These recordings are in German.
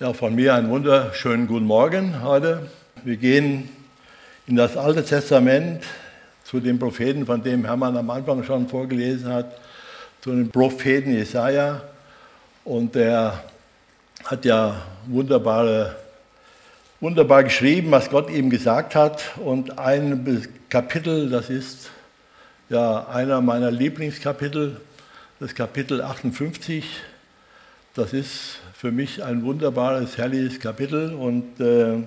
Ja, von mir einen wunderschönen guten Morgen heute. Wir gehen in das Alte Testament zu dem Propheten, von dem Hermann am Anfang schon vorgelesen hat, zu dem Propheten Jesaja. Und der hat ja wunderbare, wunderbar geschrieben, was Gott ihm gesagt hat. Und ein Kapitel, das ist ja einer meiner Lieblingskapitel, das Kapitel 58. Das ist für mich ein wunderbares, herrliches Kapitel und äh,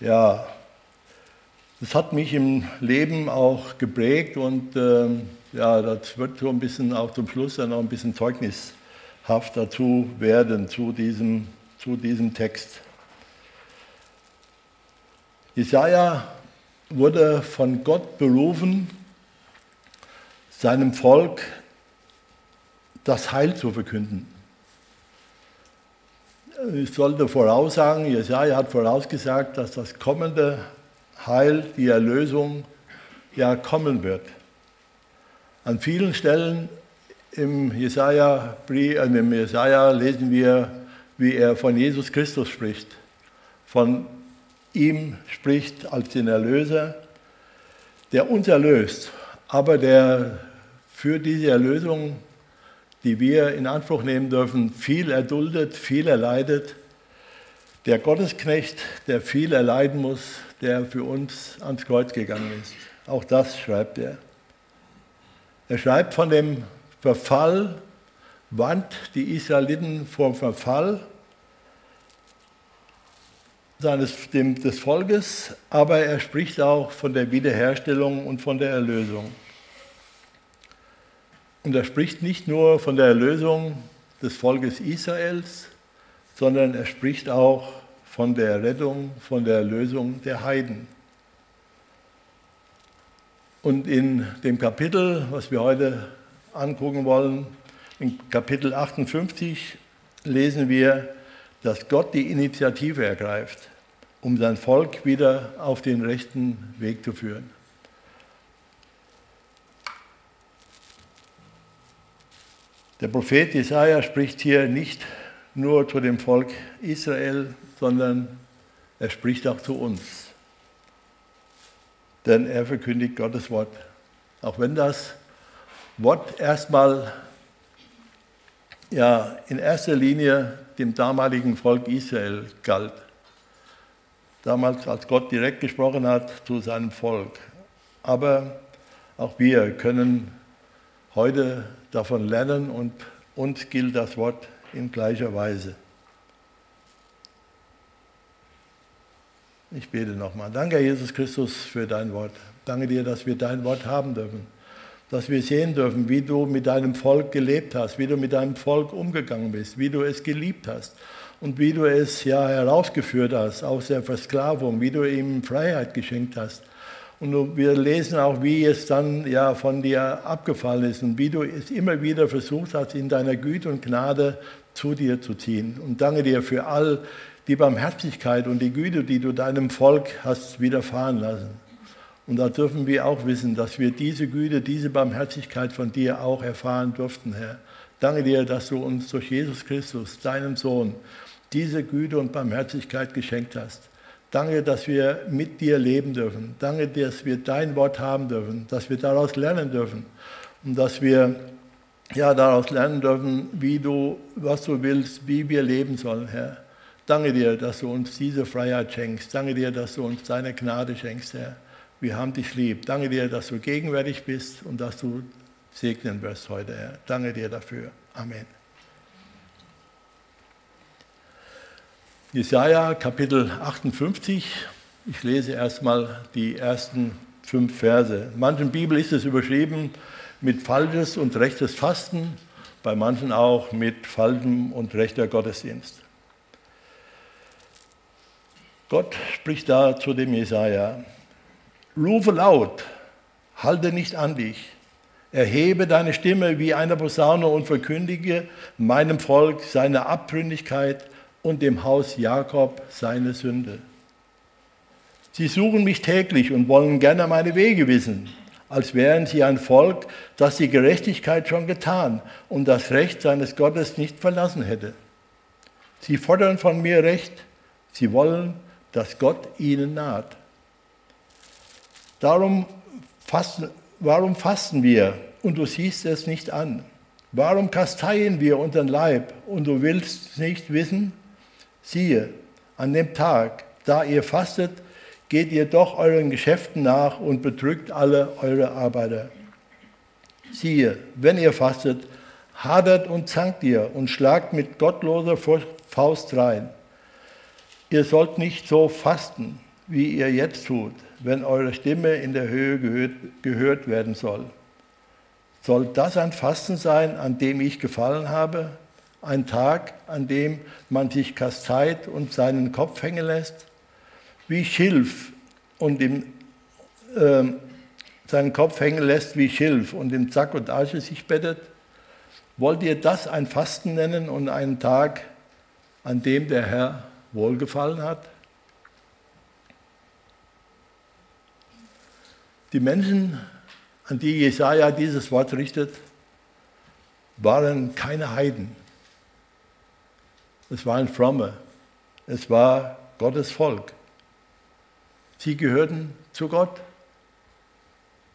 ja, das hat mich im Leben auch geprägt und äh, ja, das wird so ein bisschen auch zum Schluss dann auch ein bisschen zeugnishaft dazu werden, zu diesem, zu diesem Text. Jesaja wurde von Gott berufen, seinem Volk das Heil zu verkünden ich sollte voraussagen, Jesaja hat vorausgesagt, dass das kommende Heil, die Erlösung, ja kommen wird. An vielen Stellen im Jesaja, äh, im Jesaja lesen wir, wie er von Jesus Christus spricht, von ihm spricht als den Erlöser, der uns erlöst, aber der für diese Erlösung die wir in Anspruch nehmen dürfen, viel erduldet, viel erleidet. Der Gottesknecht, der viel erleiden muss, der für uns ans Kreuz gegangen ist. Auch das schreibt er. Er schreibt von dem Verfall, warnt die Israeliten vor Verfall seines, dem, des Volkes, aber er spricht auch von der Wiederherstellung und von der Erlösung. Und er spricht nicht nur von der Erlösung des Volkes Israels, sondern er spricht auch von der Rettung, von der Erlösung der Heiden. Und in dem Kapitel, was wir heute angucken wollen, in Kapitel 58 lesen wir, dass Gott die Initiative ergreift, um sein Volk wieder auf den rechten Weg zu führen. Der Prophet Jesaja spricht hier nicht nur zu dem Volk Israel, sondern er spricht auch zu uns. Denn er verkündigt Gottes Wort. Auch wenn das Wort erstmal ja in erster Linie dem damaligen Volk Israel galt. Damals, als Gott direkt gesprochen hat zu seinem Volk. Aber auch wir können heute davon lernen und uns gilt das Wort in gleicher Weise. Ich bete nochmal. Danke, Jesus Christus, für dein Wort. Danke dir, dass wir dein Wort haben dürfen. Dass wir sehen dürfen, wie du mit deinem Volk gelebt hast, wie du mit deinem Volk umgegangen bist, wie du es geliebt hast und wie du es ja herausgeführt hast aus der Versklavung, wie du ihm Freiheit geschenkt hast und wir lesen auch, wie es dann ja von dir abgefallen ist und wie du es immer wieder versucht hast, in deiner Güte und Gnade zu dir zu ziehen. Und danke dir für all die Barmherzigkeit und die Güte, die du deinem Volk hast widerfahren lassen. Und da dürfen wir auch wissen, dass wir diese Güte, diese Barmherzigkeit von dir auch erfahren durften, Herr. Danke dir, dass du uns durch Jesus Christus, deinen Sohn, diese Güte und Barmherzigkeit geschenkt hast. Danke, dass wir mit dir leben dürfen. Danke, dass wir dein Wort haben dürfen, dass wir daraus lernen dürfen und dass wir ja, daraus lernen dürfen, wie du, was du willst, wie wir leben sollen, Herr. Danke dir, dass du uns diese Freiheit schenkst. Danke dir, dass du uns deine Gnade schenkst, Herr. Wir haben dich lieb. Danke dir, dass du gegenwärtig bist und dass du segnen wirst heute, Herr. Danke dir dafür. Amen. Jesaja Kapitel 58. Ich lese erstmal die ersten fünf Verse. In manchen Bibel ist es überschrieben mit falsches und rechtes Fasten, bei manchen auch mit falschem und rechter Gottesdienst. Gott spricht da zu dem Jesaja: Rufe laut, halte nicht an dich. Erhebe deine Stimme wie eine Posaune und verkündige meinem Volk seine Abtrünnigkeit und dem Haus Jakob seine Sünde. Sie suchen mich täglich und wollen gerne meine Wege wissen, als wären sie ein Volk, das die Gerechtigkeit schon getan und das Recht seines Gottes nicht verlassen hätte. Sie fordern von mir Recht, sie wollen, dass Gott ihnen naht. Darum fasten, warum fasten wir und du siehst es nicht an? Warum kasteien wir unseren Leib und du willst nicht wissen? Siehe, an dem Tag, da ihr fastet, geht ihr doch euren Geschäften nach und betrügt alle eure Arbeiter. Siehe, wenn ihr fastet, hadert und zankt ihr und schlagt mit gottloser Faust rein. Ihr sollt nicht so fasten, wie ihr jetzt tut, wenn eure Stimme in der Höhe gehört, gehört werden soll. Soll das ein Fasten sein, an dem ich gefallen habe? Ein Tag, an dem man sich kasteit und seinen Kopf hängen lässt? Wie Schilf und im, äh, seinen Kopf hängen lässt wie Schilf und im Sack und Asche sich bettet? Wollt ihr das ein Fasten nennen und einen Tag, an dem der Herr wohlgefallen hat? Die Menschen, an die Jesaja dieses Wort richtet, waren keine Heiden. Es waren Fromme. Es war Gottes Volk. Sie gehörten zu Gott.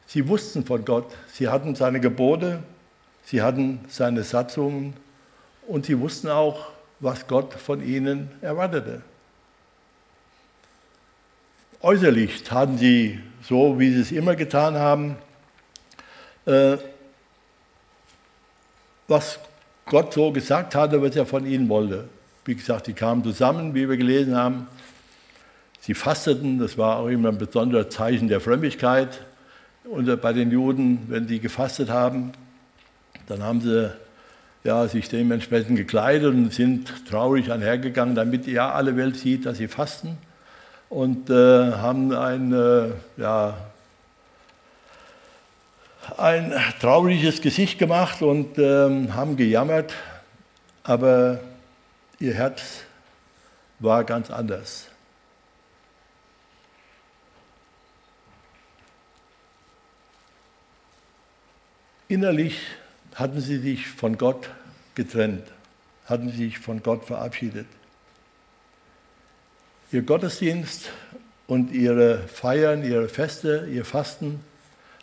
Sie wussten von Gott. Sie hatten seine Gebote. Sie hatten seine Satzungen. Und sie wussten auch, was Gott von ihnen erwartete. Äußerlich taten sie so, wie sie es immer getan haben, äh, was Gott so gesagt hatte, was er von ihnen wollte. Wie gesagt, die kamen zusammen, wie wir gelesen haben. Sie fasteten, das war auch immer ein besonderes Zeichen der Frömmigkeit bei den Juden, wenn sie gefastet haben. Dann haben sie ja, sich dementsprechend gekleidet und sind traurig einhergegangen, damit ja alle Welt sieht, dass sie fasten und äh, haben ein, äh, ja, ein trauriges Gesicht gemacht und äh, haben gejammert, aber ihr Herz war ganz anders. Innerlich hatten sie sich von Gott getrennt, hatten sich von Gott verabschiedet. Ihr Gottesdienst und ihre Feiern, ihre Feste, ihr Fasten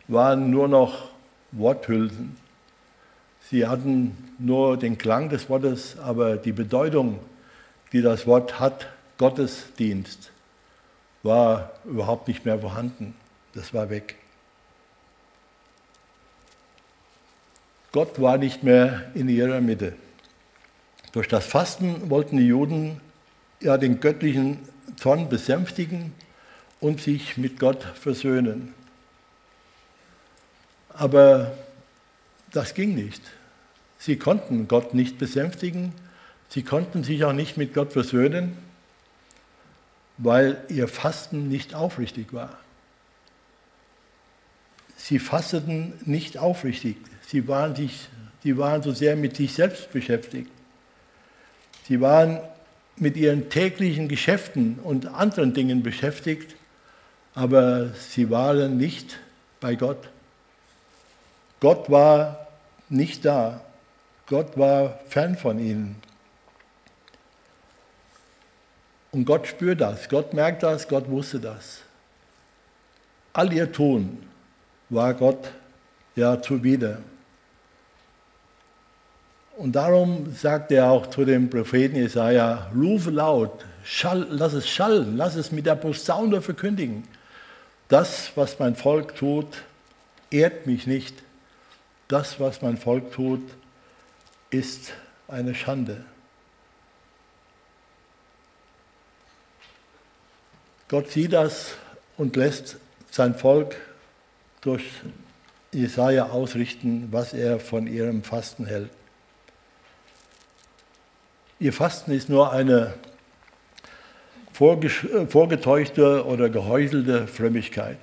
waren nur noch Worthülsen. Sie hatten nur den Klang des Wortes, aber die Bedeutung, die das Wort hat, Gottesdienst, war überhaupt nicht mehr vorhanden. Das war weg. Gott war nicht mehr in ihrer Mitte. Durch das Fasten wollten die Juden ja den göttlichen Zorn besänftigen und sich mit Gott versöhnen. Aber das ging nicht. Sie konnten Gott nicht besänftigen, sie konnten sich auch nicht mit Gott versöhnen, weil ihr Fasten nicht aufrichtig war. Sie fasteten nicht aufrichtig, sie waren, sich, sie waren so sehr mit sich selbst beschäftigt. Sie waren mit ihren täglichen Geschäften und anderen Dingen beschäftigt, aber sie waren nicht bei Gott. Gott war nicht da. Gott war fern von ihnen. Und Gott spürt das, Gott merkt das, Gott wusste das. All ihr Tun war Gott ja zuwider. Und darum sagt er auch zu dem Propheten Jesaja: Rufe laut, schall, lass es schallen, lass es mit der Posaune verkündigen. Das, was mein Volk tut, ehrt mich nicht. Das, was mein Volk tut, ist eine Schande. Gott sieht das und lässt sein Volk durch Jesaja ausrichten, was er von ihrem Fasten hält. Ihr Fasten ist nur eine vorgetäuschte oder gehäuselte Frömmigkeit.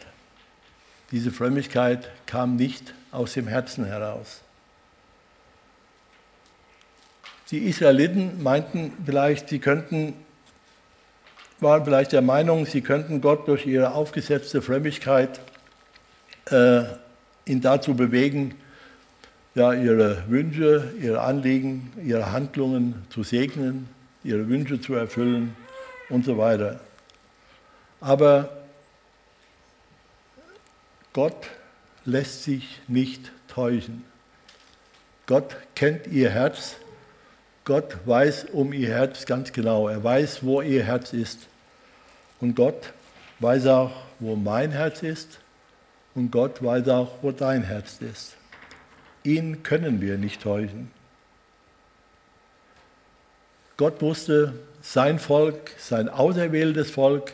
Diese Frömmigkeit kam nicht aus dem Herzen heraus. Die Israeliten meinten vielleicht, sie könnten, waren vielleicht der Meinung, sie könnten Gott durch ihre aufgesetzte Frömmigkeit äh, ihn dazu bewegen, ja, ihre Wünsche, ihre Anliegen, ihre Handlungen zu segnen, ihre Wünsche zu erfüllen und so weiter. Aber Gott lässt sich nicht täuschen. Gott kennt ihr Herz. Gott weiß um ihr Herz ganz genau. Er weiß, wo ihr Herz ist. Und Gott weiß auch, wo mein Herz ist. Und Gott weiß auch, wo dein Herz ist. Ihn können wir nicht täuschen. Gott wusste, sein Volk, sein auserwähltes Volk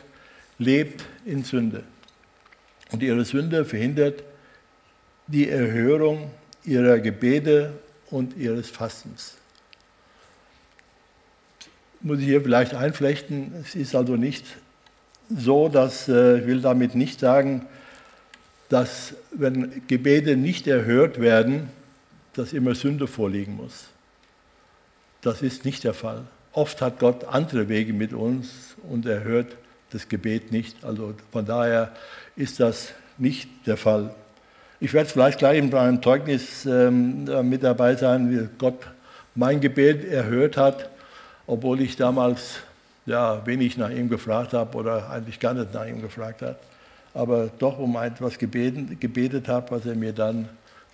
lebt in Sünde. Und ihre Sünde verhindert die Erhörung ihrer Gebete und ihres Fastens. Muss ich hier vielleicht einflechten, es ist also nicht so, dass äh, ich will damit nicht sagen, dass wenn Gebete nicht erhört werden, dass immer Sünde vorliegen muss. Das ist nicht der Fall. Oft hat Gott andere Wege mit uns und er hört das Gebet nicht. Also von daher ist das nicht der Fall. Ich werde vielleicht gleich in meinem Zeugnis ähm, mit dabei sein, wie Gott mein Gebet erhört hat, obwohl ich damals ja, wenig nach ihm gefragt habe oder eigentlich gar nicht nach ihm gefragt habe, aber doch um etwas gebeten, gebetet habe, was er mir dann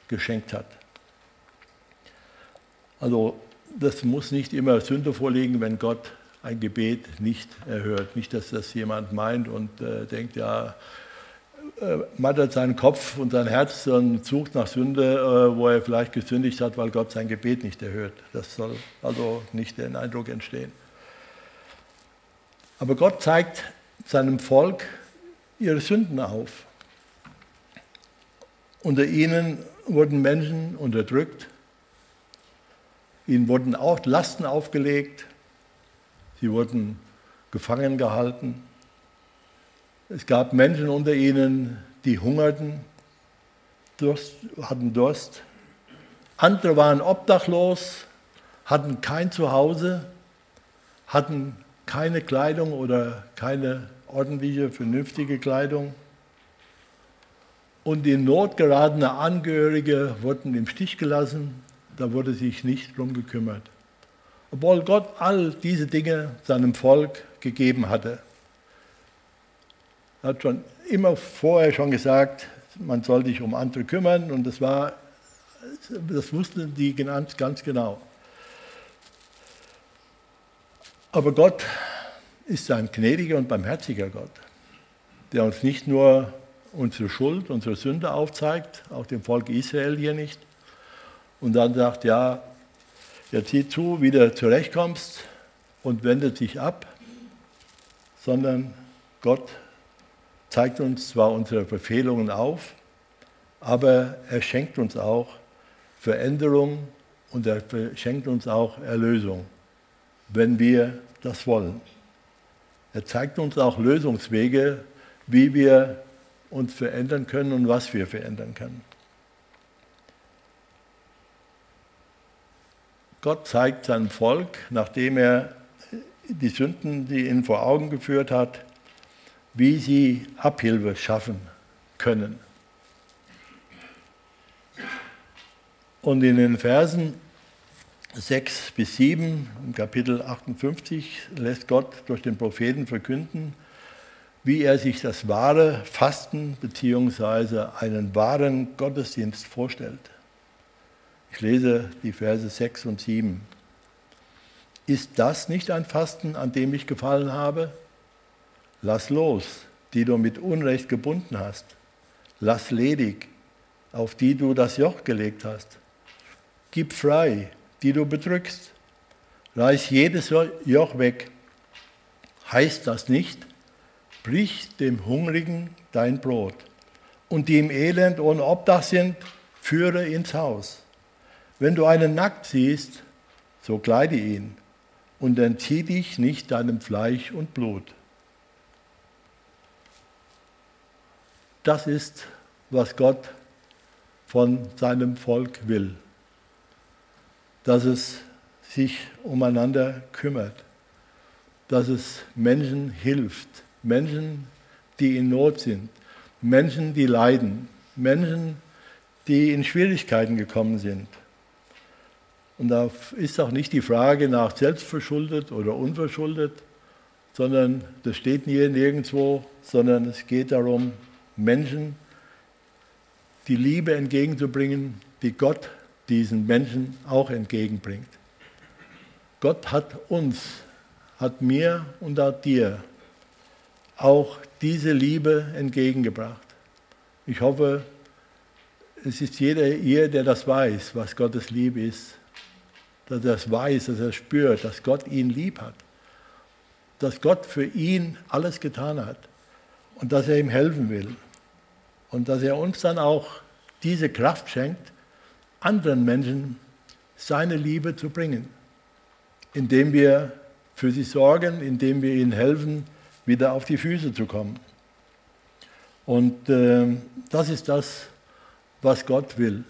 geschenkt hat. Also das muss nicht immer Sünde vorliegen, wenn Gott ein Gebet nicht erhört. Nicht, dass das jemand meint und äh, denkt, ja, mattert seinen Kopf und sein Herz und sucht nach Sünde, äh, wo er vielleicht gesündigt hat, weil Gott sein Gebet nicht erhört. Das soll also nicht den Eindruck entstehen. Aber Gott zeigt seinem Volk ihre Sünden auf. Unter ihnen wurden Menschen unterdrückt, ihnen wurden auch Lasten aufgelegt, sie wurden gefangen gehalten. Es gab Menschen unter ihnen, die hungerten, Durst, hatten Durst. Andere waren obdachlos, hatten kein Zuhause, hatten keine Kleidung oder keine ordentliche, vernünftige Kleidung. Und in Not geratene Angehörige wurden im Stich gelassen, da wurde sich nicht drum gekümmert. Obwohl Gott all diese Dinge seinem Volk gegeben hatte. Hat schon immer vorher schon gesagt, man soll sich um andere kümmern und das war, das wussten die ganz, ganz genau. Aber Gott ist ein gnädiger und barmherziger Gott, der uns nicht nur unsere Schuld, unsere Sünde aufzeigt, auch dem Volk Israel hier nicht, und dann sagt, ja, jetzt sieh zu, wie du zurechtkommst und wendet sich ab, sondern Gott zeigt uns zwar unsere Verfehlungen auf, aber er schenkt uns auch Veränderung und er schenkt uns auch Erlösung wenn wir das wollen. Er zeigt uns auch Lösungswege, wie wir uns verändern können und was wir verändern können. Gott zeigt seinem Volk, nachdem er die Sünden, die ihn vor Augen geführt hat, wie sie Abhilfe schaffen können. Und in den Versen 6 bis 7, im Kapitel 58, lässt Gott durch den Propheten verkünden, wie er sich das wahre Fasten bzw. einen wahren Gottesdienst vorstellt. Ich lese die Verse 6 und 7. Ist das nicht ein Fasten, an dem ich gefallen habe? Lass los, die du mit Unrecht gebunden hast. Lass ledig, auf die du das Joch gelegt hast. Gib frei, die du bedrückst. Reiß jedes Joch weg. Heißt das nicht, brich dem Hungrigen dein Brot und die im Elend ohne Obdach sind, führe ins Haus. Wenn du einen nackt siehst, so kleide ihn und entzieh dich nicht deinem Fleisch und Blut. Das ist, was Gott von seinem Volk will dass es sich umeinander kümmert, dass es Menschen hilft, Menschen, die in Not sind, Menschen, die leiden, Menschen, die in Schwierigkeiten gekommen sind. Und da ist auch nicht die Frage nach selbstverschuldet oder unverschuldet, sondern das steht nirgendwo, sondern es geht darum, Menschen die Liebe entgegenzubringen, die Gott diesen Menschen auch entgegenbringt. Gott hat uns, hat mir und hat dir auch diese Liebe entgegengebracht. Ich hoffe, es ist jeder hier, der das weiß, was Gottes Liebe ist. Dass er es weiß, dass er spürt, dass Gott ihn lieb hat. Dass Gott für ihn alles getan hat. Und dass er ihm helfen will. Und dass er uns dann auch diese Kraft schenkt, anderen Menschen seine Liebe zu bringen. Indem wir für sie sorgen, indem wir ihnen helfen, wieder auf die Füße zu kommen. Und äh, das ist das, was Gott will.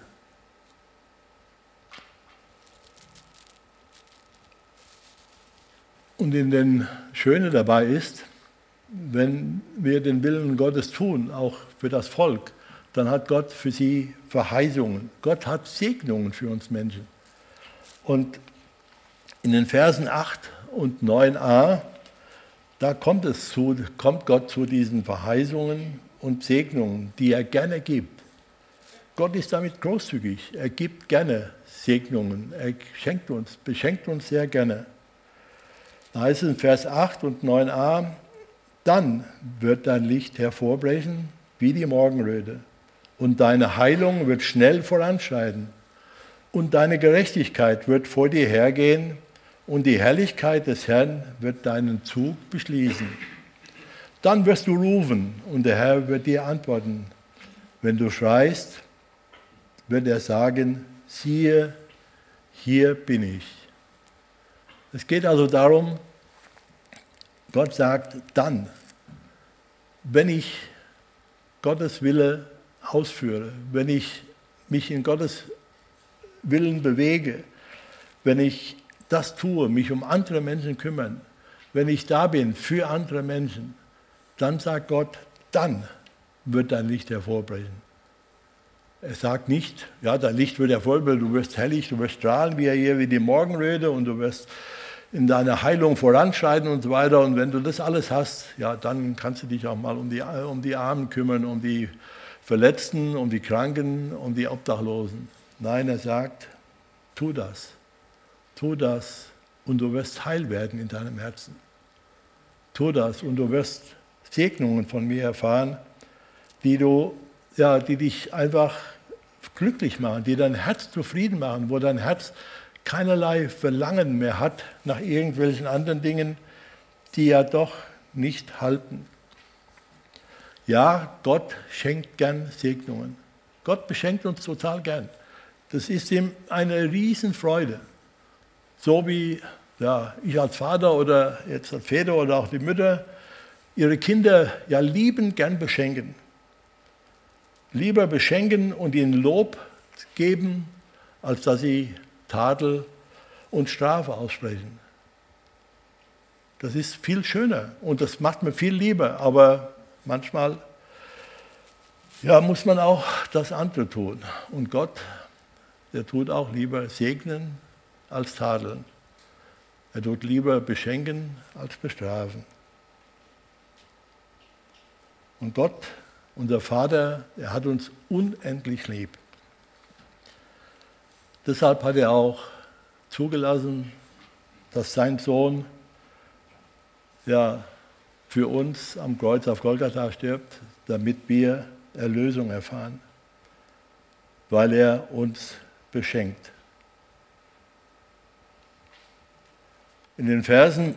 Und in den Schöne dabei ist, wenn wir den Willen Gottes tun, auch für das Volk, dann hat Gott für sie Verheißungen. Gott hat Segnungen für uns Menschen. Und in den Versen 8 und 9a, da kommt, es zu, kommt Gott zu diesen Verheißungen und Segnungen, die er gerne gibt. Gott ist damit großzügig. Er gibt gerne Segnungen. Er schenkt uns, beschenkt uns sehr gerne. Da heißt es in Vers 8 und 9a, dann wird dein Licht hervorbrechen wie die Morgenröte und deine Heilung wird schnell voranschreiten und deine Gerechtigkeit wird vor dir hergehen und die Herrlichkeit des Herrn wird deinen Zug beschließen. Dann wirst du rufen und der Herr wird dir antworten. Wenn du schreist, wird er sagen, siehe, hier bin ich. Es geht also darum, Gott sagt dann, wenn ich Gottes Wille ausführe, wenn ich mich in Gottes Willen bewege, wenn ich das tue, mich um andere Menschen kümmern, wenn ich da bin für andere Menschen, dann sagt Gott, dann wird dein Licht hervorbrechen. Er sagt nicht, ja, dein Licht wird hervorbrechen, du wirst hellig, du wirst strahlen wie er hier, wie die Morgenröte und du wirst in deiner Heilung voranschreiten und so weiter. Und wenn du das alles hast, ja, dann kannst du dich auch mal um die, um die Armen kümmern, um die Verletzten, um die Kranken, um die Obdachlosen. Nein, er sagt, tu das, tu das und du wirst heil werden in deinem Herzen. Tu das und du wirst Segnungen von mir erfahren, die, du, ja, die dich einfach glücklich machen, die dein Herz zufrieden machen, wo dein Herz keinerlei Verlangen mehr hat nach irgendwelchen anderen Dingen, die ja doch nicht halten. Ja, Gott schenkt gern Segnungen. Gott beschenkt uns total gern. Das ist ihm eine Riesenfreude. So wie ja, ich als Vater oder jetzt als Väter oder auch die Mütter ihre Kinder ja lieben gern beschenken. Lieber beschenken und ihnen Lob geben, als dass sie Tadel und Strafe aussprechen. Das ist viel schöner und das macht mir viel lieber, aber manchmal ja, muss man auch das andere tun. Und Gott, der tut auch lieber segnen als tadeln. Er tut lieber beschenken als bestrafen. Und Gott, unser Vater, er hat uns unendlich lieb. Deshalb hat er auch zugelassen, dass sein Sohn ja, für uns am Kreuz auf Golgatha stirbt, damit wir Erlösung erfahren, weil er uns beschenkt. In den Versen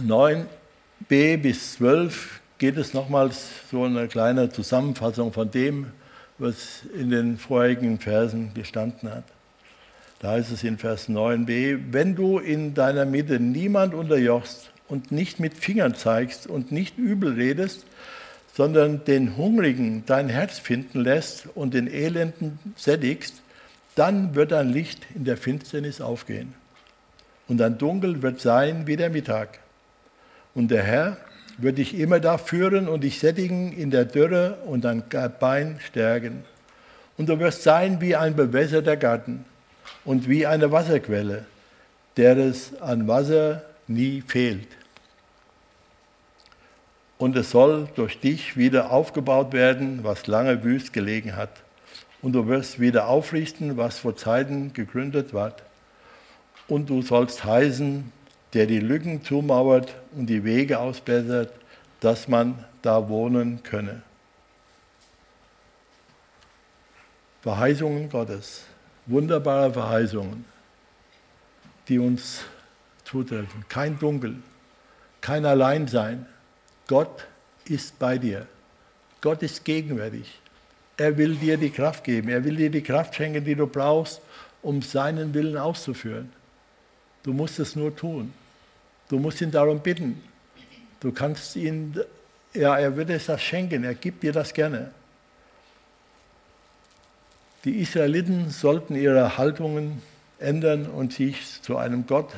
9b bis 12 geht es nochmals so eine kleine Zusammenfassung von dem, was in den vorherigen Versen gestanden hat. Da heißt es in Vers 9b, wenn du in deiner Mitte niemand unterjochst und nicht mit Fingern zeigst und nicht übel redest, sondern den Hungrigen dein Herz finden lässt und den Elenden sättigst, dann wird dein Licht in der Finsternis aufgehen. Und dein Dunkel wird sein wie der Mittag. Und der Herr wird dich immer da führen und dich sättigen in der Dürre und dein Bein stärken. Und du wirst sein wie ein bewässerter Garten und wie eine Wasserquelle, der es an Wasser nie fehlt. Und es soll durch dich wieder aufgebaut werden, was lange wüst gelegen hat. Und du wirst wieder aufrichten, was vor Zeiten gegründet ward. Und du sollst heißen, der die Lücken zumauert und die Wege ausbessert, dass man da wohnen könne. Verheißungen Gottes, wunderbare Verheißungen, die uns zutreffen. Kein Dunkel, kein Alleinsein. Gott ist bei dir. Gott ist gegenwärtig. Er will dir die Kraft geben. Er will dir die Kraft schenken, die du brauchst, um seinen Willen auszuführen. Du musst es nur tun. Du musst ihn darum bitten. Du kannst ihn, ja, er wird es das schenken. Er gibt dir das gerne. Die Israeliten sollten ihre Haltungen ändern und sich zu einem Gott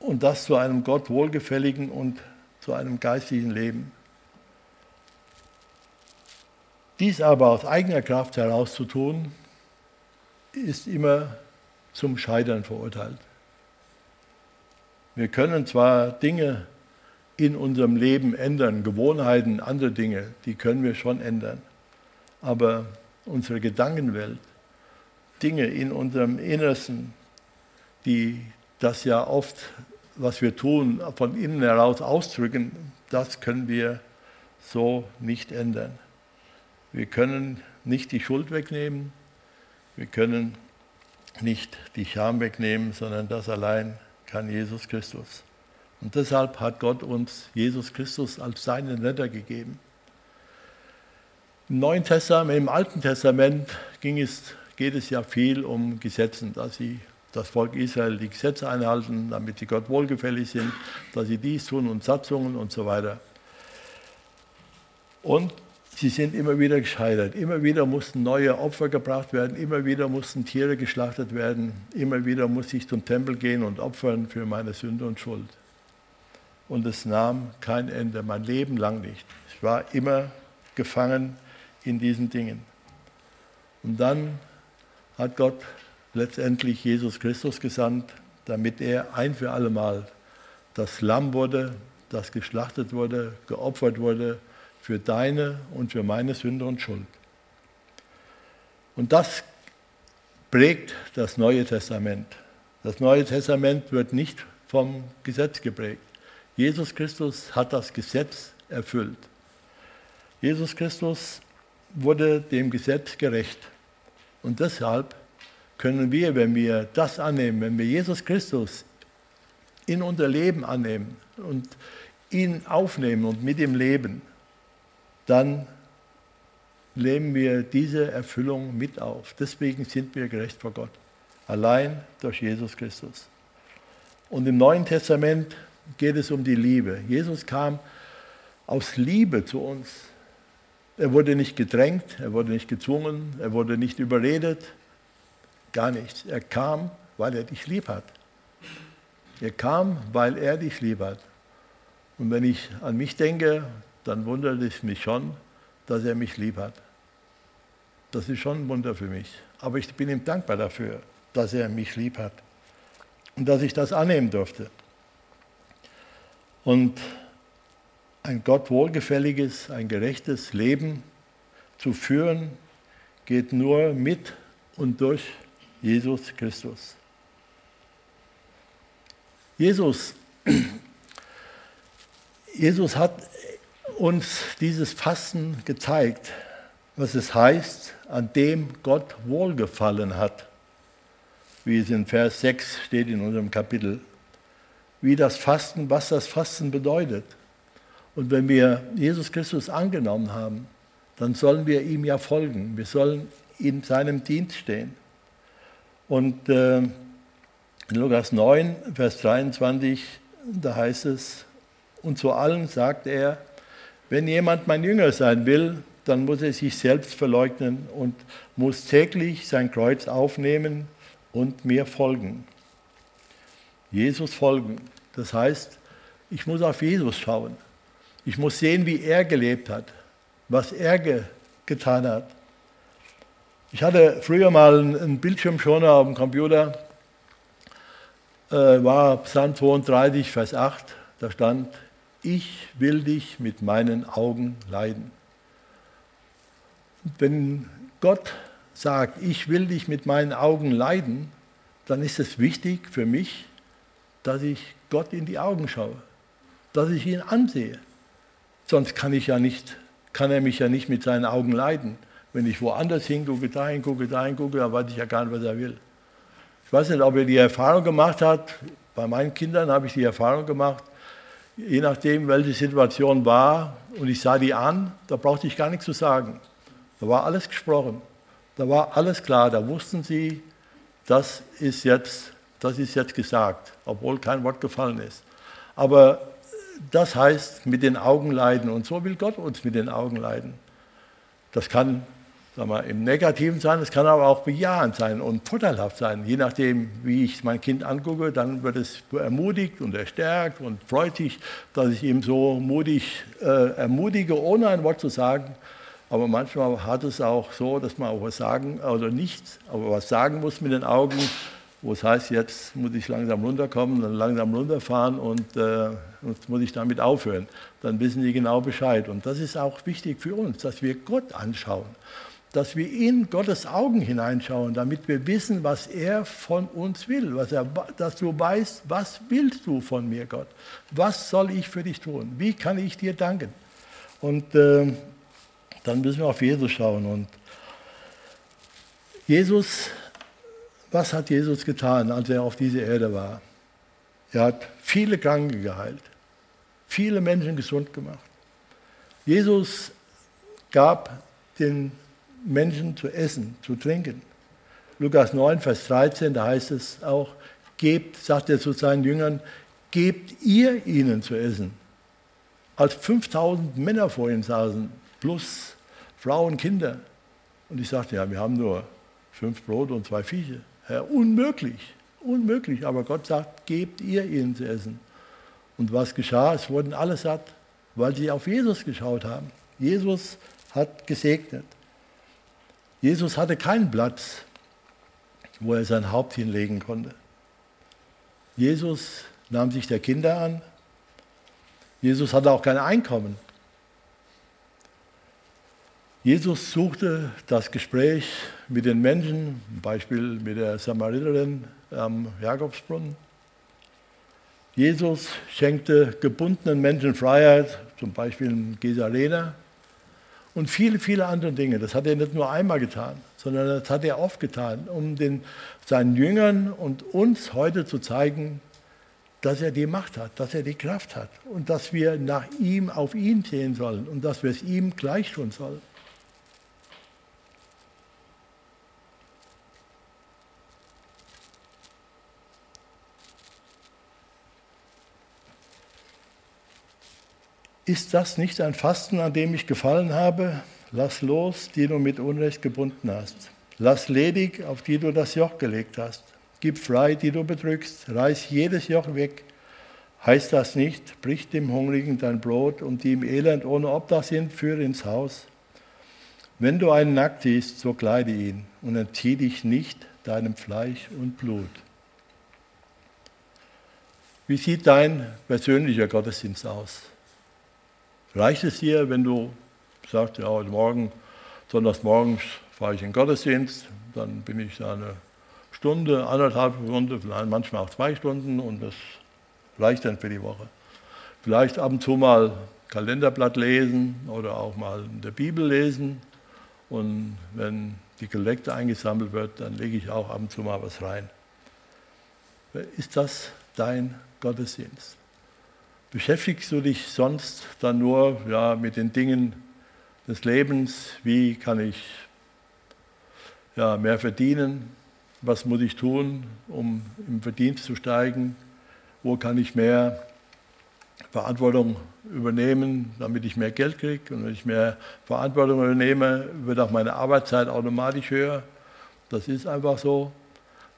und das zu einem Gott wohlgefälligen und zu einem geistlichen Leben. Dies aber aus eigener Kraft heraus zu tun, ist immer zum Scheitern verurteilt. Wir können zwar Dinge in unserem Leben ändern, Gewohnheiten, andere Dinge, die können wir schon ändern aber unsere Gedankenwelt, Dinge in unserem Innersten, die das ja oft, was wir tun, von innen heraus ausdrücken, das können wir so nicht ändern. Wir können nicht die Schuld wegnehmen, wir können nicht die Scham wegnehmen, sondern das allein kann Jesus Christus. Und deshalb hat Gott uns Jesus Christus als seinen Retter gegeben. Im Neuen Testament, im Alten Testament ging es, geht es ja viel um Gesetzen, dass sie das Volk Israel die Gesetze einhalten, damit sie Gott wohlgefällig sind, dass sie dies tun und Satzungen und so weiter. Und sie sind immer wieder gescheitert. Immer wieder mussten neue Opfer gebracht werden, immer wieder mussten Tiere geschlachtet werden, immer wieder musste ich zum Tempel gehen und opfern für meine Sünde und Schuld. Und es nahm kein Ende, mein Leben lang nicht. Ich war immer gefangen in diesen Dingen. Und dann hat Gott letztendlich Jesus Christus gesandt, damit er ein für alle Mal das Lamm wurde, das geschlachtet wurde, geopfert wurde für deine und für meine Sünde und Schuld. Und das prägt das Neue Testament. Das Neue Testament wird nicht vom Gesetz geprägt. Jesus Christus hat das Gesetz erfüllt. Jesus Christus wurde dem Gesetz gerecht. Und deshalb können wir, wenn wir das annehmen, wenn wir Jesus Christus in unser Leben annehmen und ihn aufnehmen und mit ihm leben, dann leben wir diese Erfüllung mit auf. Deswegen sind wir gerecht vor Gott. Allein durch Jesus Christus. Und im Neuen Testament geht es um die Liebe. Jesus kam aus Liebe zu uns. Er wurde nicht gedrängt, er wurde nicht gezwungen, er wurde nicht überredet, gar nichts. Er kam, weil er dich lieb hat. Er kam, weil er dich lieb hat. Und wenn ich an mich denke, dann wundert es mich schon, dass er mich lieb hat. Das ist schon ein Wunder für mich. Aber ich bin ihm dankbar dafür, dass er mich lieb hat und dass ich das annehmen durfte. Und ein Gott wohlgefälliges, ein gerechtes Leben zu führen, geht nur mit und durch Jesus Christus. Jesus, Jesus hat uns dieses Fasten gezeigt, was es heißt, an dem Gott wohlgefallen hat, wie es in Vers 6 steht in unserem Kapitel, wie das Fasten, was das Fasten bedeutet. Und wenn wir Jesus Christus angenommen haben, dann sollen wir ihm ja folgen. Wir sollen in seinem Dienst stehen. Und äh, in Lukas 9, Vers 23, da heißt es, und zu allen sagt er, wenn jemand mein Jünger sein will, dann muss er sich selbst verleugnen und muss täglich sein Kreuz aufnehmen und mir folgen. Jesus folgen. Das heißt, ich muss auf Jesus schauen. Ich muss sehen, wie er gelebt hat, was er ge getan hat. Ich hatte früher mal einen Bildschirmschoner auf dem Computer, äh, war Psalm 32, Vers 8, da stand, ich will dich mit meinen Augen leiden. Wenn Gott sagt, ich will dich mit meinen Augen leiden, dann ist es wichtig für mich, dass ich Gott in die Augen schaue, dass ich ihn ansehe. Sonst kann, ich ja nicht, kann er mich ja nicht mit seinen Augen leiden. Wenn ich woanders hingucke, da hingucke, da hingucke, dann weiß ich ja gar nicht, was er will. Ich weiß nicht, ob er die Erfahrung gemacht hat. Bei meinen Kindern habe ich die Erfahrung gemacht, je nachdem, welche Situation war, und ich sah die an, da brauchte ich gar nichts zu sagen. Da war alles gesprochen. Da war alles klar. Da wussten sie, das ist jetzt, das ist jetzt gesagt, obwohl kein Wort gefallen ist. Aber das heißt mit den Augen leiden. Und so will Gott uns mit den Augen leiden. Das kann sagen wir, im Negativen sein, es kann aber auch bejahend sein und vorteilhaft sein. Je nachdem, wie ich mein Kind angucke, dann wird es ermutigt und erstärkt und freut sich, dass ich ihm so mutig äh, ermutige, ohne ein Wort zu sagen. Aber manchmal hat es auch so, dass man auch was sagen oder nichts, aber was sagen muss mit den Augen, wo es heißt, jetzt muss ich langsam runterkommen, dann langsam runterfahren und äh, jetzt muss ich damit aufhören. Dann wissen die genau Bescheid. Und das ist auch wichtig für uns, dass wir Gott anschauen dass wir in Gottes Augen hineinschauen, damit wir wissen, was er von uns will, was er, dass du weißt, was willst du von mir, Gott? Was soll ich für dich tun? Wie kann ich dir danken? Und äh, dann müssen wir auf Jesus schauen. Und Jesus, was hat Jesus getan, als er auf dieser Erde war? Er hat viele Kranke geheilt, viele Menschen gesund gemacht. Jesus gab den Menschen zu essen, zu trinken. Lukas 9, Vers 13, da heißt es auch, gebt, sagt er zu seinen Jüngern, gebt ihr ihnen zu essen. Als 5000 Männer vor ihm saßen, plus Frauen, Kinder. Und ich sagte, ja, wir haben nur fünf Brot und zwei Viecher. Herr, unmöglich, unmöglich. Aber Gott sagt, gebt ihr ihnen zu essen. Und was geschah? Es wurden alle satt, weil sie auf Jesus geschaut haben. Jesus hat gesegnet. Jesus hatte keinen Platz, wo er sein Haupt hinlegen konnte. Jesus nahm sich der Kinder an. Jesus hatte auch kein Einkommen. Jesus suchte das Gespräch mit den Menschen, zum Beispiel mit der Samariterin am Jakobsbrunnen. Jesus schenkte gebundenen Menschen Freiheit, zum Beispiel in Gesarena und viele, viele andere Dinge. Das hat er nicht nur einmal getan, sondern das hat er oft getan, um den, seinen Jüngern und uns heute zu zeigen, dass er die Macht hat, dass er die Kraft hat und dass wir nach ihm, auf ihn sehen sollen und dass wir es ihm gleich tun sollen. Ist das nicht ein Fasten, an dem ich gefallen habe? Lass los, die du mit Unrecht gebunden hast. Lass ledig, auf die du das Joch gelegt hast. Gib frei, die du bedrückst. Reiß jedes Joch weg. Heißt das nicht, brich dem Hungrigen dein Brot und die im Elend ohne Obdach sind, führe ins Haus. Wenn du einen nackt siehst, so kleide ihn und entzieh dich nicht deinem Fleisch und Blut. Wie sieht dein persönlicher Gottesdienst aus? Reicht es dir, wenn du sagst, ja, heute Morgen, sonntags morgens fahre ich in den Gottesdienst, dann bin ich da eine Stunde, anderthalb Stunden, vielleicht manchmal auch zwei Stunden und das reicht dann für die Woche. Vielleicht ab und zu mal Kalenderblatt lesen oder auch mal in der Bibel lesen. Und wenn die Kollekte eingesammelt wird, dann lege ich auch ab und zu mal was rein. Ist das dein Gottesdienst? Beschäftigst du dich sonst dann nur ja, mit den Dingen des Lebens? Wie kann ich ja, mehr verdienen? Was muss ich tun, um im Verdienst zu steigen? Wo kann ich mehr Verantwortung übernehmen, damit ich mehr Geld kriege? Und wenn ich mehr Verantwortung übernehme, wird auch meine Arbeitszeit automatisch höher. Das ist einfach so.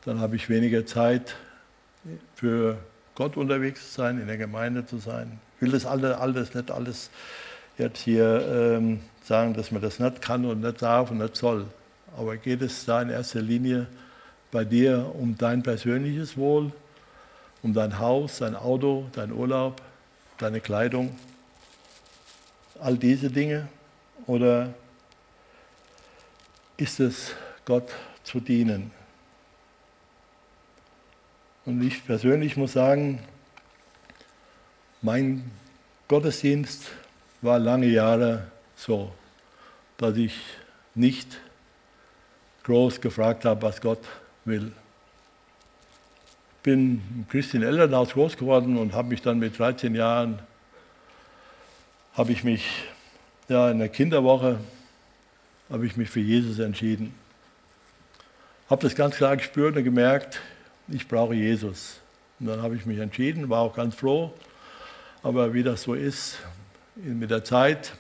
Dann habe ich weniger Zeit für Gott unterwegs zu sein, in der Gemeinde zu sein. Ich will das alles, alles nicht alles jetzt hier ähm, sagen, dass man das nicht kann und nicht darf und nicht soll. Aber geht es da in erster Linie bei dir um dein persönliches Wohl, um dein Haus, dein Auto, dein Urlaub, deine Kleidung, all diese Dinge? Oder ist es Gott zu dienen? Und ich persönlich muss sagen, mein Gottesdienst war lange Jahre so, dass ich nicht groß gefragt habe, was Gott will. Ich bin im christlichen Elternhaus groß geworden und habe mich dann mit 13 Jahren, habe ich mich ja, in der Kinderwoche, habe ich mich für Jesus entschieden. Habe das ganz klar gespürt und gemerkt, ich brauche Jesus. Und dann habe ich mich entschieden, war auch ganz froh. Aber wie das so ist, mit der Zeit,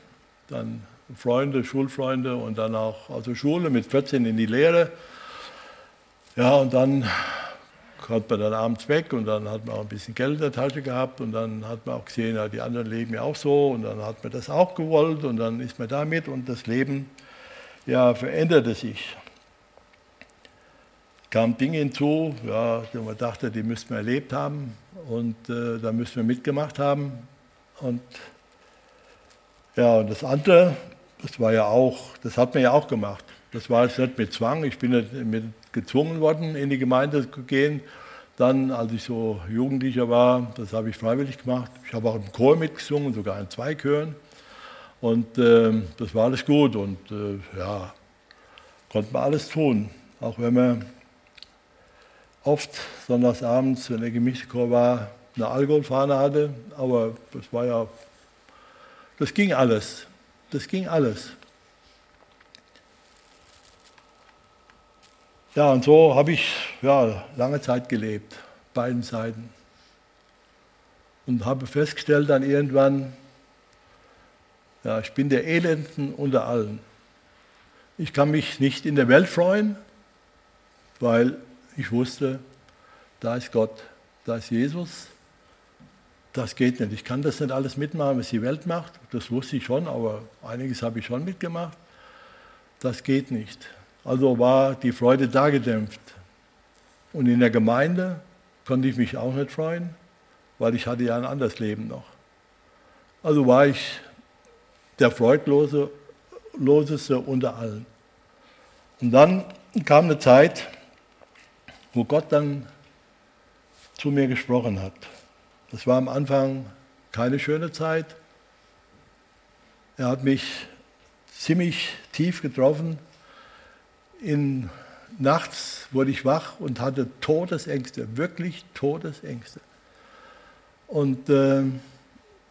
dann Freunde, Schulfreunde und dann auch also Schule mit 14 in die Lehre. Ja, und dann kommt man dann abends weg und dann hat man auch ein bisschen Geld in der Tasche gehabt und dann hat man auch gesehen, ja, die anderen leben ja auch so und dann hat man das auch gewollt und dann ist man damit und das Leben ja, veränderte sich kamen Dinge hinzu, ja, die man dachte, die müssten wir erlebt haben und äh, da müssen wir mitgemacht haben. Und ja, und das andere, das war ja auch, das hat man ja auch gemacht. Das war jetzt nicht mit Zwang, ich bin nicht mit gezwungen worden, in die Gemeinde zu gehen. Dann, als ich so Jugendlicher war, das habe ich freiwillig gemacht. Ich habe auch im Chor mitgesungen, sogar in zwei Chören. Und äh, das war alles gut und äh, ja, konnte man alles tun. Auch wenn man oft sonntagsabends, wenn der Gemischtechor war, eine Alkoholfahne hatte, aber das war ja, das ging alles. Das ging alles. Ja, und so habe ich ja, lange Zeit gelebt, beiden Seiten. Und habe festgestellt dann irgendwann, ja, ich bin der Elenden unter allen. Ich kann mich nicht in der Welt freuen, weil ich wusste, da ist Gott, da ist Jesus. Das geht nicht. Ich kann das nicht alles mitmachen, was die Welt macht. Das wusste ich schon, aber einiges habe ich schon mitgemacht. Das geht nicht. Also war die Freude da gedämpft. Und in der Gemeinde konnte ich mich auch nicht freuen, weil ich hatte ja ein anderes Leben noch. Also war ich der Freudlose, Loseste unter allen. Und dann kam eine Zeit, wo Gott dann zu mir gesprochen hat. Das war am Anfang keine schöne Zeit. Er hat mich ziemlich tief getroffen. In, nachts wurde ich wach und hatte Todesängste, wirklich Todesängste. Und äh,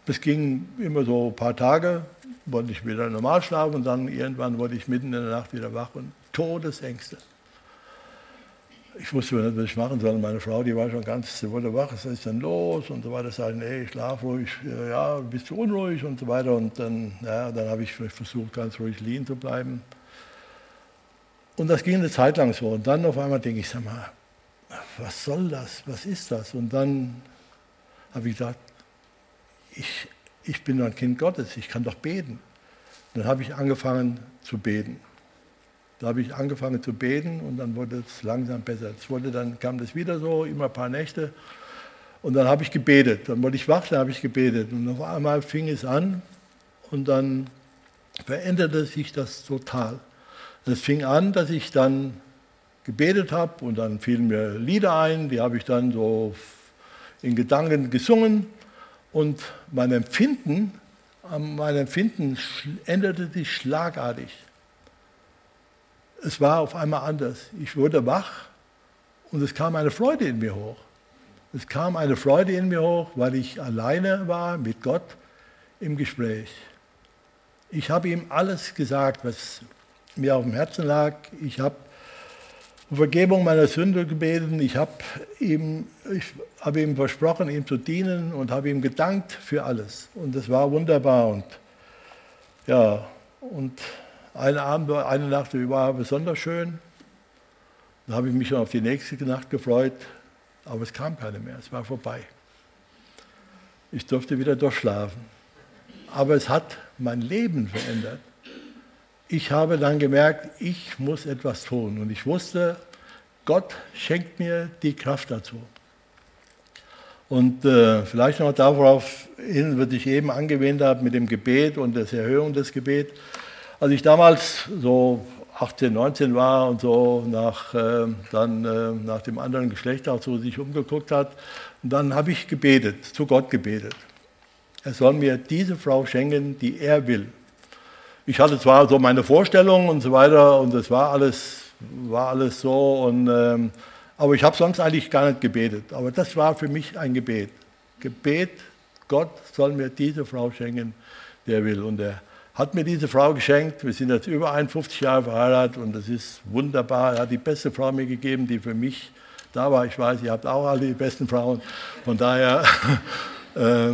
es ging immer so ein paar Tage, wollte ich wieder normal schlafen und dann irgendwann wurde ich mitten in der Nacht wieder wach und Todesängste ich wusste nicht, was ich machen soll. Meine Frau, die war schon ganz, sie wurde wach, was ist denn los? Und so weiter. Sagen, ey, schlaf ruhig, ja, bist du unruhig und so weiter. Und dann, ja, dann habe ich versucht, ganz ruhig liegen zu bleiben. Und das ging eine Zeit lang so. Und dann auf einmal denke ich, sag mal, was soll das? Was ist das? Und dann habe ich gesagt, ich, ich bin ein Kind Gottes, ich kann doch beten. dann habe ich angefangen zu beten. Da habe ich angefangen zu beten und dann wurde es langsam besser. Es wurde, dann kam das wieder so, immer ein paar Nächte. Und dann habe ich gebetet. Dann wurde ich wach, dann habe ich gebetet. Und auf einmal fing es an und dann veränderte sich das total. Es fing an, dass ich dann gebetet habe und dann fielen mir Lieder ein, die habe ich dann so in Gedanken gesungen und mein Empfinden, mein Empfinden änderte sich schlagartig es war auf einmal anders. Ich wurde wach und es kam eine Freude in mir hoch. Es kam eine Freude in mir hoch, weil ich alleine war mit Gott im Gespräch. Ich habe ihm alles gesagt, was mir auf dem Herzen lag. Ich habe um Vergebung meiner Sünde gebeten. Ich habe ihm, ich habe ihm versprochen, ihm zu dienen und habe ihm gedankt für alles. Und es war wunderbar. Und ja, und ein Abend, eine Nacht war besonders schön. Da habe ich mich schon auf die nächste Nacht gefreut, aber es kam keine mehr, es war vorbei. Ich durfte wieder durchschlafen. Aber es hat mein Leben verändert. ich habe dann gemerkt, ich muss etwas tun. Und ich wusste, Gott schenkt mir die Kraft dazu. Und äh, vielleicht noch darauf hin, was ich eben angewähnt habe mit dem Gebet und der Erhöhung des Gebets. Als ich damals so 18, 19 war und so nach, äh, dann, äh, nach dem anderen Geschlecht auch so sich umgeguckt hat, dann habe ich gebetet, zu Gott gebetet. Er soll mir diese Frau schenken, die er will. Ich hatte zwar so meine Vorstellungen und so weiter und das war alles, war alles so, und, ähm, aber ich habe sonst eigentlich gar nicht gebetet. Aber das war für mich ein Gebet. Gebet, Gott soll mir diese Frau schenken, die er will. Und er hat mir diese Frau geschenkt. Wir sind jetzt über 51 Jahre verheiratet und das ist wunderbar. Er hat die beste Frau mir gegeben, die für mich da war. Ich weiß, ihr habt auch alle die besten Frauen. Von daher äh,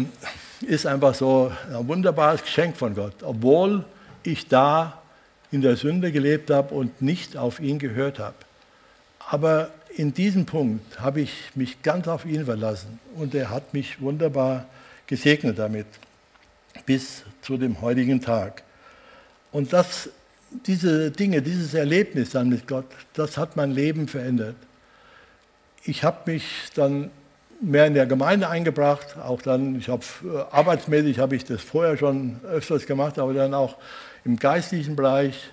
ist einfach so ein wunderbares Geschenk von Gott. Obwohl ich da in der Sünde gelebt habe und nicht auf ihn gehört habe. Aber in diesem Punkt habe ich mich ganz auf ihn verlassen und er hat mich wunderbar gesegnet damit bis zu dem heutigen Tag. Und das, diese Dinge, dieses Erlebnis dann mit Gott, das hat mein Leben verändert. Ich habe mich dann mehr in der Gemeinde eingebracht, auch dann, ich habe äh, arbeitsmäßig habe ich das vorher schon öfters gemacht, aber dann auch im geistlichen Bereich.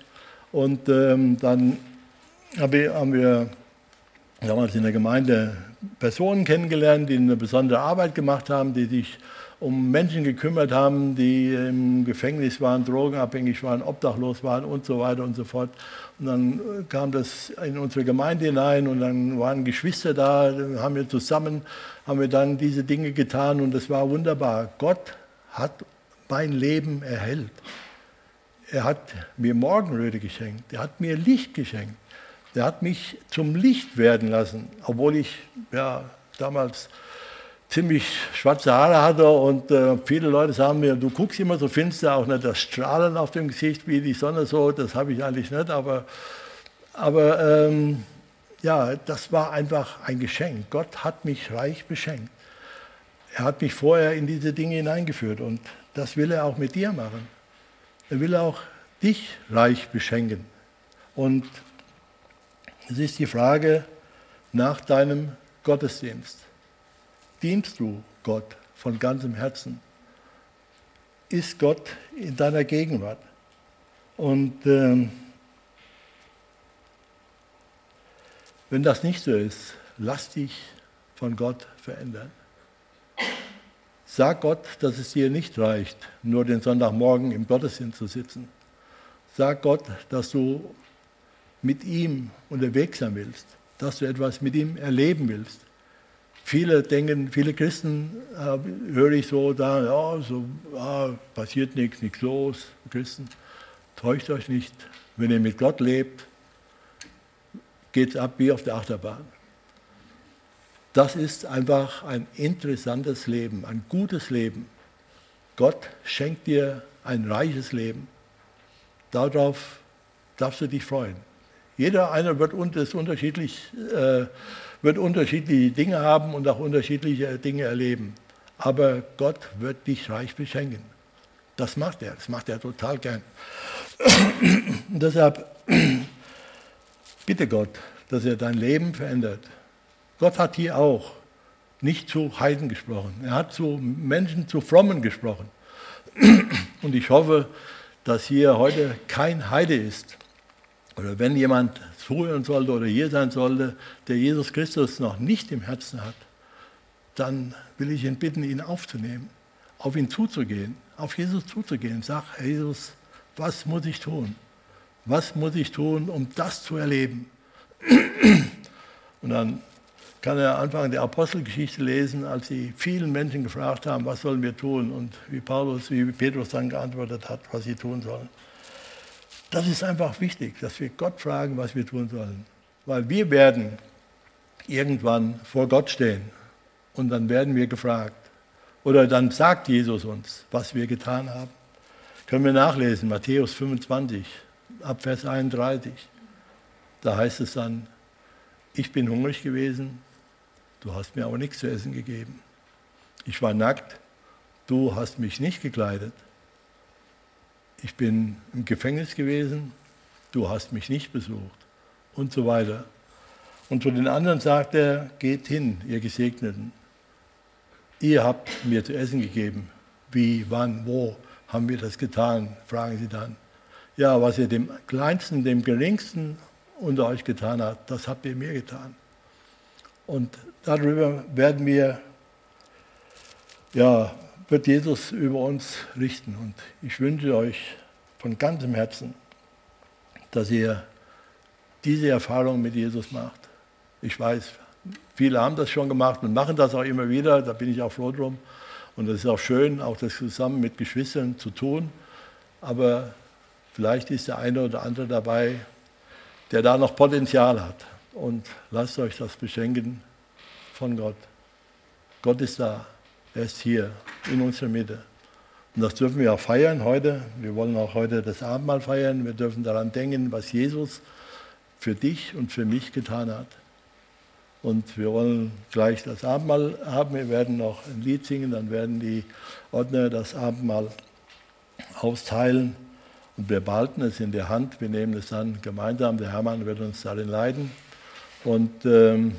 Und ähm, dann haben wir damals in der Gemeinde Personen kennengelernt, die eine besondere Arbeit gemacht haben, die sich um Menschen gekümmert haben, die im Gefängnis waren, drogenabhängig waren, obdachlos waren und so weiter und so fort. Und dann kam das in unsere Gemeinde hinein und dann waren Geschwister da, haben wir zusammen, haben wir dann diese Dinge getan und das war wunderbar. Gott hat mein Leben erhellt. Er hat mir Morgenröte geschenkt, er hat mir Licht geschenkt, er hat mich zum Licht werden lassen, obwohl ich ja, damals ziemlich schwarze Haare hatte und äh, viele Leute sagen mir, du guckst immer so finster, auch nicht das Strahlen auf dem Gesicht wie die Sonne so, das habe ich eigentlich nicht, aber, aber ähm, ja, das war einfach ein Geschenk. Gott hat mich reich beschenkt. Er hat mich vorher in diese Dinge hineingeführt und das will er auch mit dir machen. Er will auch dich reich beschenken. Und es ist die Frage nach deinem Gottesdienst. Dienst du Gott von ganzem Herzen? Ist Gott in deiner Gegenwart? Und ähm, wenn das nicht so ist, lass dich von Gott verändern. Sag Gott, dass es dir nicht reicht, nur den Sonntagmorgen im Gottesdienst zu sitzen. Sag Gott, dass du mit ihm unterwegs sein willst, dass du etwas mit ihm erleben willst. Viele denken, viele Christen äh, höre ich so da, ja, so ah, passiert nichts, nichts los, Christen. Täuscht euch nicht, wenn ihr mit Gott lebt, geht es ab wie auf der Achterbahn. Das ist einfach ein interessantes Leben, ein gutes Leben. Gott schenkt dir ein reiches Leben. Darauf darfst du dich freuen. Jeder einer wird unterschiedlich äh, wird unterschiedliche Dinge haben und auch unterschiedliche Dinge erleben. Aber Gott wird dich reich beschenken. Das macht er, das macht er total gern. Und deshalb bitte Gott, dass er dein Leben verändert. Gott hat hier auch nicht zu Heiden gesprochen. Er hat zu Menschen, zu Frommen gesprochen. Und ich hoffe, dass hier heute kein Heide ist. Oder wenn jemand zuhören sollte oder hier sein sollte, der Jesus Christus noch nicht im Herzen hat, dann will ich ihn bitten, ihn aufzunehmen, auf ihn zuzugehen, auf Jesus zuzugehen. Sag, Jesus, was muss ich tun? Was muss ich tun, um das zu erleben? Und dann kann er anfangen der Apostelgeschichte lesen, als sie vielen Menschen gefragt haben, was sollen wir tun? Und wie Paulus, wie Petrus dann geantwortet hat, was sie tun sollen. Das ist einfach wichtig, dass wir Gott fragen, was wir tun sollen. Weil wir werden irgendwann vor Gott stehen und dann werden wir gefragt. Oder dann sagt Jesus uns, was wir getan haben. Können wir nachlesen, Matthäus 25, ab Vers 31. Da heißt es dann, ich bin hungrig gewesen, du hast mir aber nichts zu essen gegeben. Ich war nackt, du hast mich nicht gekleidet. Ich bin im Gefängnis gewesen, du hast mich nicht besucht und so weiter. Und zu den anderen sagt er, geht hin, ihr Gesegneten. Ihr habt mir zu essen gegeben. Wie, wann, wo haben wir das getan? Fragen sie dann. Ja, was ihr dem Kleinsten, dem Geringsten unter euch getan habt, das habt ihr mir getan. Und darüber werden wir, ja, wird Jesus über uns richten. Und ich wünsche euch von ganzem Herzen, dass ihr diese Erfahrung mit Jesus macht. Ich weiß, viele haben das schon gemacht und machen das auch immer wieder, da bin ich auch froh drum. Und es ist auch schön, auch das zusammen mit Geschwistern zu tun. Aber vielleicht ist der eine oder andere dabei, der da noch Potenzial hat. Und lasst euch das beschenken von Gott. Gott ist da. Er ist hier in unserer Mitte. Und das dürfen wir auch feiern heute. Wir wollen auch heute das Abendmahl feiern. Wir dürfen daran denken, was Jesus für dich und für mich getan hat. Und wir wollen gleich das Abendmahl haben. Wir werden noch ein Lied singen, dann werden die Ordner das Abendmahl austeilen. Und wir behalten es in der Hand. Wir nehmen es dann gemeinsam. Der Hermann wird uns darin leiden. Und ähm,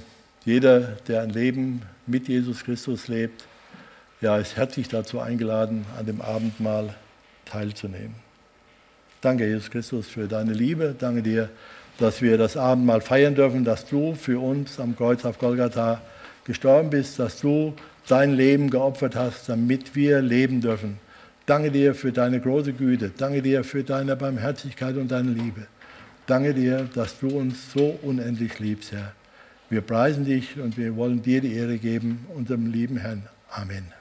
jeder, der ein Leben mit Jesus Christus lebt, ja, ist herzlich dazu eingeladen, an dem Abendmahl teilzunehmen. Danke, Jesus Christus, für deine Liebe. Danke dir, dass wir das Abendmahl feiern dürfen, dass du für uns am Kreuz auf Golgatha gestorben bist, dass du dein Leben geopfert hast, damit wir leben dürfen. Danke dir für deine große Güte. Danke dir für deine Barmherzigkeit und deine Liebe. Danke dir, dass du uns so unendlich liebst, Herr. Wir preisen dich und wir wollen dir die Ehre geben, unserem lieben Herrn. Amen.